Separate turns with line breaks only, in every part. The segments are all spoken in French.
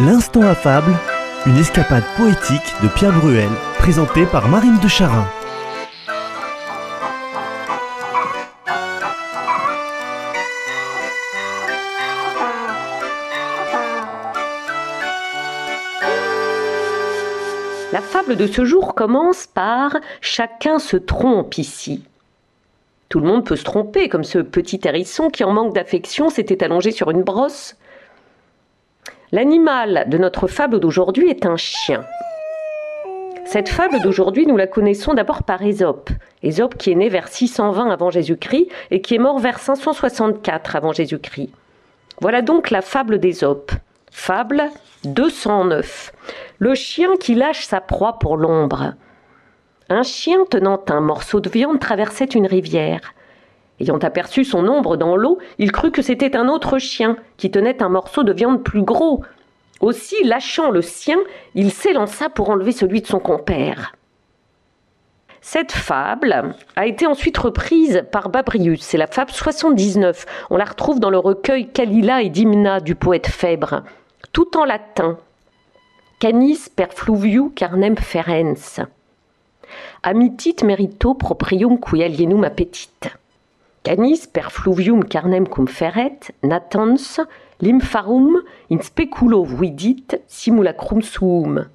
L'instant affable, une escapade poétique de Pierre Bruel, présentée par Marine de Charin.
La fable de ce jour commence par Chacun se trompe ici. Tout le monde peut se tromper, comme ce petit hérisson qui, en manque d'affection, s'était allongé sur une brosse. L'animal de notre fable d'aujourd'hui est un chien. Cette fable d'aujourd'hui, nous la connaissons d'abord par Ésope. Ésope qui est né vers 620 avant Jésus-Christ et qui est mort vers 564 avant Jésus-Christ. Voilà donc la fable d'Ésope. Fable 209. Le chien qui lâche sa proie pour l'ombre. Un chien tenant un morceau de viande traversait une rivière. Ayant aperçu son ombre dans l'eau, il crut que c'était un autre chien qui tenait un morceau de viande plus gros. Aussi, lâchant le sien, il s'élança pour enlever celui de son compère. Cette fable a été ensuite reprise par Babrius. C'est la fable 79. On la retrouve dans le recueil Kalila et Dimna du poète Phèbre, tout en latin. Canis per fluviu carnem ferens. Amitit merito proprium qui alienum appetit. Canis per fluvium carnem cum feret, natans, lympharum in speculo vidit simulacrum suum.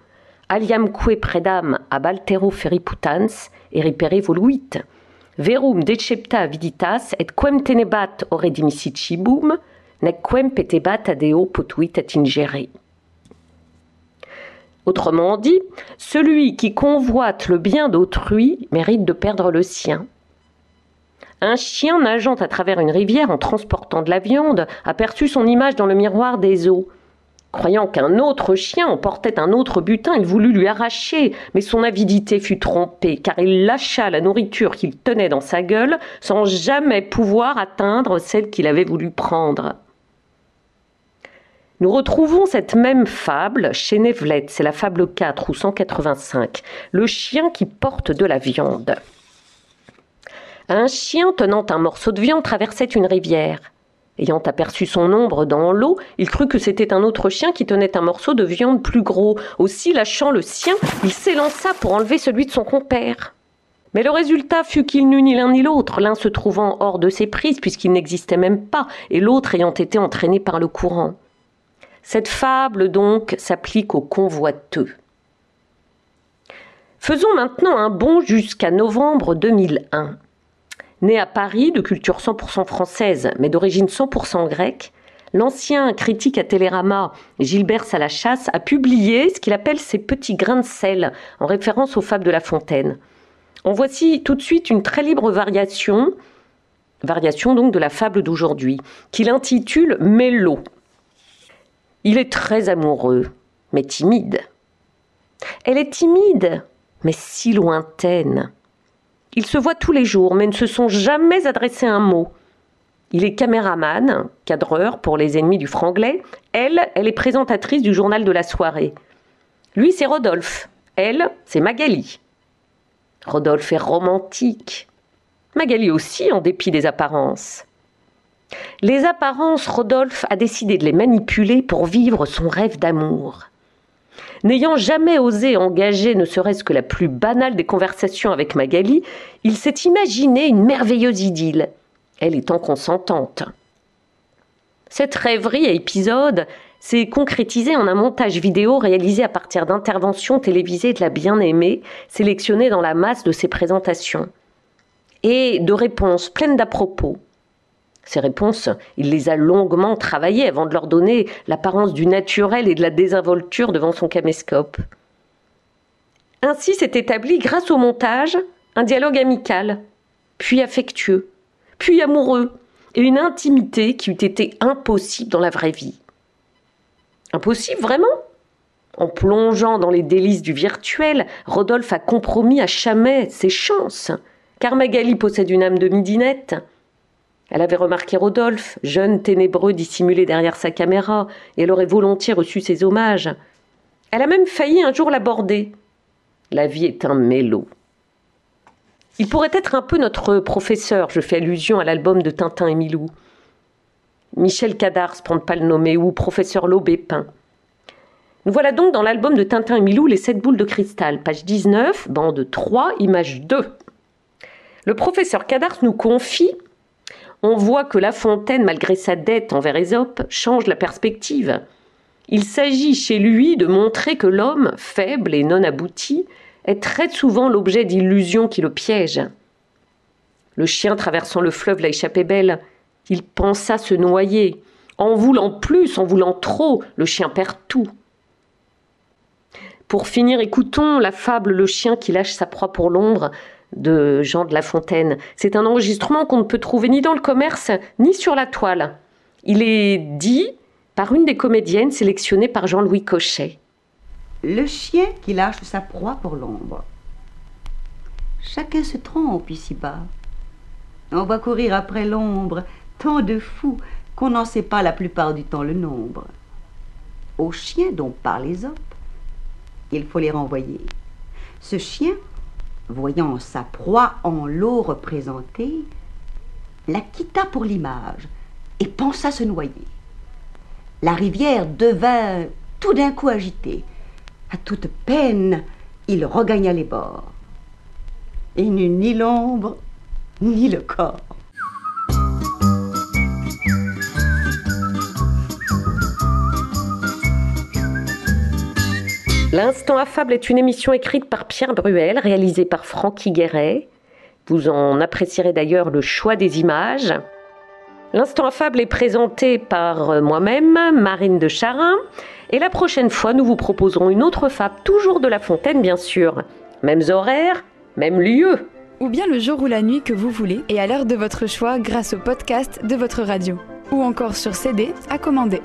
Aliamque predam ab altero feriputans eripere voluit. Verum decepta viditas et quem tenebat ore dimisit nec quem petebat adeo potuit atingere. Autrement dit, celui qui convoite le bien d'autrui mérite de perdre le sien. Un chien nageant à travers une rivière en transportant de la viande aperçut son image dans le miroir des eaux. Croyant qu'un autre chien emportait un autre butin, il voulut lui arracher, mais son avidité fut trompée, car il lâcha la nourriture qu'il tenait dans sa gueule sans jamais pouvoir atteindre celle qu'il avait voulu prendre. Nous retrouvons cette même fable chez Nevlet, c'est la fable 4 ou 185, le chien qui porte de la viande. Un chien tenant un morceau de viande traversait une rivière. Ayant aperçu son ombre dans l'eau, il crut que c'était un autre chien qui tenait un morceau de viande plus gros. Aussi, lâchant le sien, il s'élança pour enlever celui de son compère. Mais le résultat fut qu'il n'eut ni l'un ni l'autre, l'un se trouvant hors de ses prises puisqu'il n'existait même pas, et l'autre ayant été entraîné par le courant. Cette fable, donc, s'applique aux convoiteux. Faisons maintenant un bond jusqu'à novembre 2001. Né à Paris, de culture 100% française, mais d'origine 100% grecque, l'ancien critique à Télérama, Gilbert Salachasse, a publié ce qu'il appelle ses petits grains de sel, en référence aux fables de La Fontaine. En voici tout de suite une très libre variation, variation donc de la fable d'aujourd'hui, qu'il intitule Mélo. Il est très amoureux, mais timide. Elle est timide, mais si lointaine. Ils se voient tous les jours, mais ne se sont jamais adressés un mot. Il est caméraman, cadreur pour les ennemis du franglais. Elle, elle est présentatrice du journal de la soirée. Lui, c'est Rodolphe. Elle, c'est Magali. Rodolphe est romantique. Magali aussi, en dépit des apparences. Les apparences, Rodolphe a décidé de les manipuler pour vivre son rêve d'amour. N'ayant jamais osé engager ne serait-ce que la plus banale des conversations avec Magali, il s'est imaginé une merveilleuse idylle, elle étant consentante. Cette rêverie à épisode s'est concrétisée en un montage vidéo réalisé à partir d'interventions télévisées de la bien-aimée, sélectionnées dans la masse de ses présentations, et de réponses pleines d'à propos. Ces réponses, il les a longuement travaillées avant de leur donner l'apparence du naturel et de la désinvolture devant son caméscope. Ainsi s'est établi, grâce au montage, un dialogue amical, puis affectueux, puis amoureux, et une intimité qui eût été impossible dans la vraie vie. Impossible, vraiment? En plongeant dans les délices du virtuel, Rodolphe a compromis à jamais ses chances, car Magali possède une âme de midinette, elle avait remarqué Rodolphe, jeune ténébreux dissimulé derrière sa caméra, et elle aurait volontiers reçu ses hommages. Elle a même failli un jour l'aborder. La vie est un mélo. Il pourrait être un peu notre professeur, je fais allusion à l'album de Tintin et Milou. Michel Cadars, pour ne pas le nommer, ou professeur Lobépin. Nous voilà donc dans l'album de Tintin et Milou, Les 7 boules de cristal, page 19, bande 3, image 2. Le professeur Cadars nous confie On voit que La Fontaine, malgré sa dette envers Ésope, change la perspective. Il s'agit chez lui de montrer que l'homme, faible et non abouti, est très souvent l'objet d'illusions qui le piègent. Le chien traversant le fleuve l'a échappé belle. Il pensa se noyer. En voulant plus, en voulant trop, le chien perd tout. Pour finir, écoutons la fable Le chien qui lâche sa proie pour l'ombre de Jean de La Fontaine. C'est un enregistrement qu'on ne peut trouver ni dans le commerce ni sur la toile. Il est dit par une des comédiennes sélectionnées par Jean-Louis Cochet.
Le chien qui lâche sa proie pour l'ombre. Chacun se trompe ici-bas. On va courir après l'ombre, tant de fous qu'on n'en sait pas la plupart du temps le nombre. Aux chiens dont les autres, il faut les renvoyer. Ce chien, voyant sa proie en l'eau représentée, la quitta pour l'image et pensa se noyer. La rivière devint tout d'un coup agitée. À toute peine, il regagna les bords. Et n'eut ni l'ombre, ni le corps.
L'Instant affable est une émission écrite par Pierre Bruel, réalisée par Francky Guéret. Vous en apprécierez d'ailleurs le choix des images. L'Instant affable est présenté par euh, moi-même, Marine de Charin. Et la prochaine fois, nous vous proposerons une autre fable, toujours de La Fontaine, bien sûr. Mêmes horaires, même lieu.
Ou bien le jour ou la nuit que vous voulez et à l'heure de votre choix grâce au podcast de votre radio. Ou encore sur CD à commander.